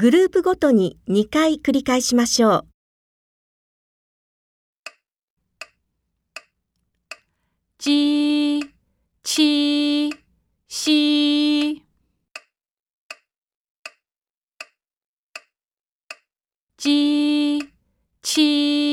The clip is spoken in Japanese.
グループごとに2回繰り返しましょう。じ、ち、し。じ、ち。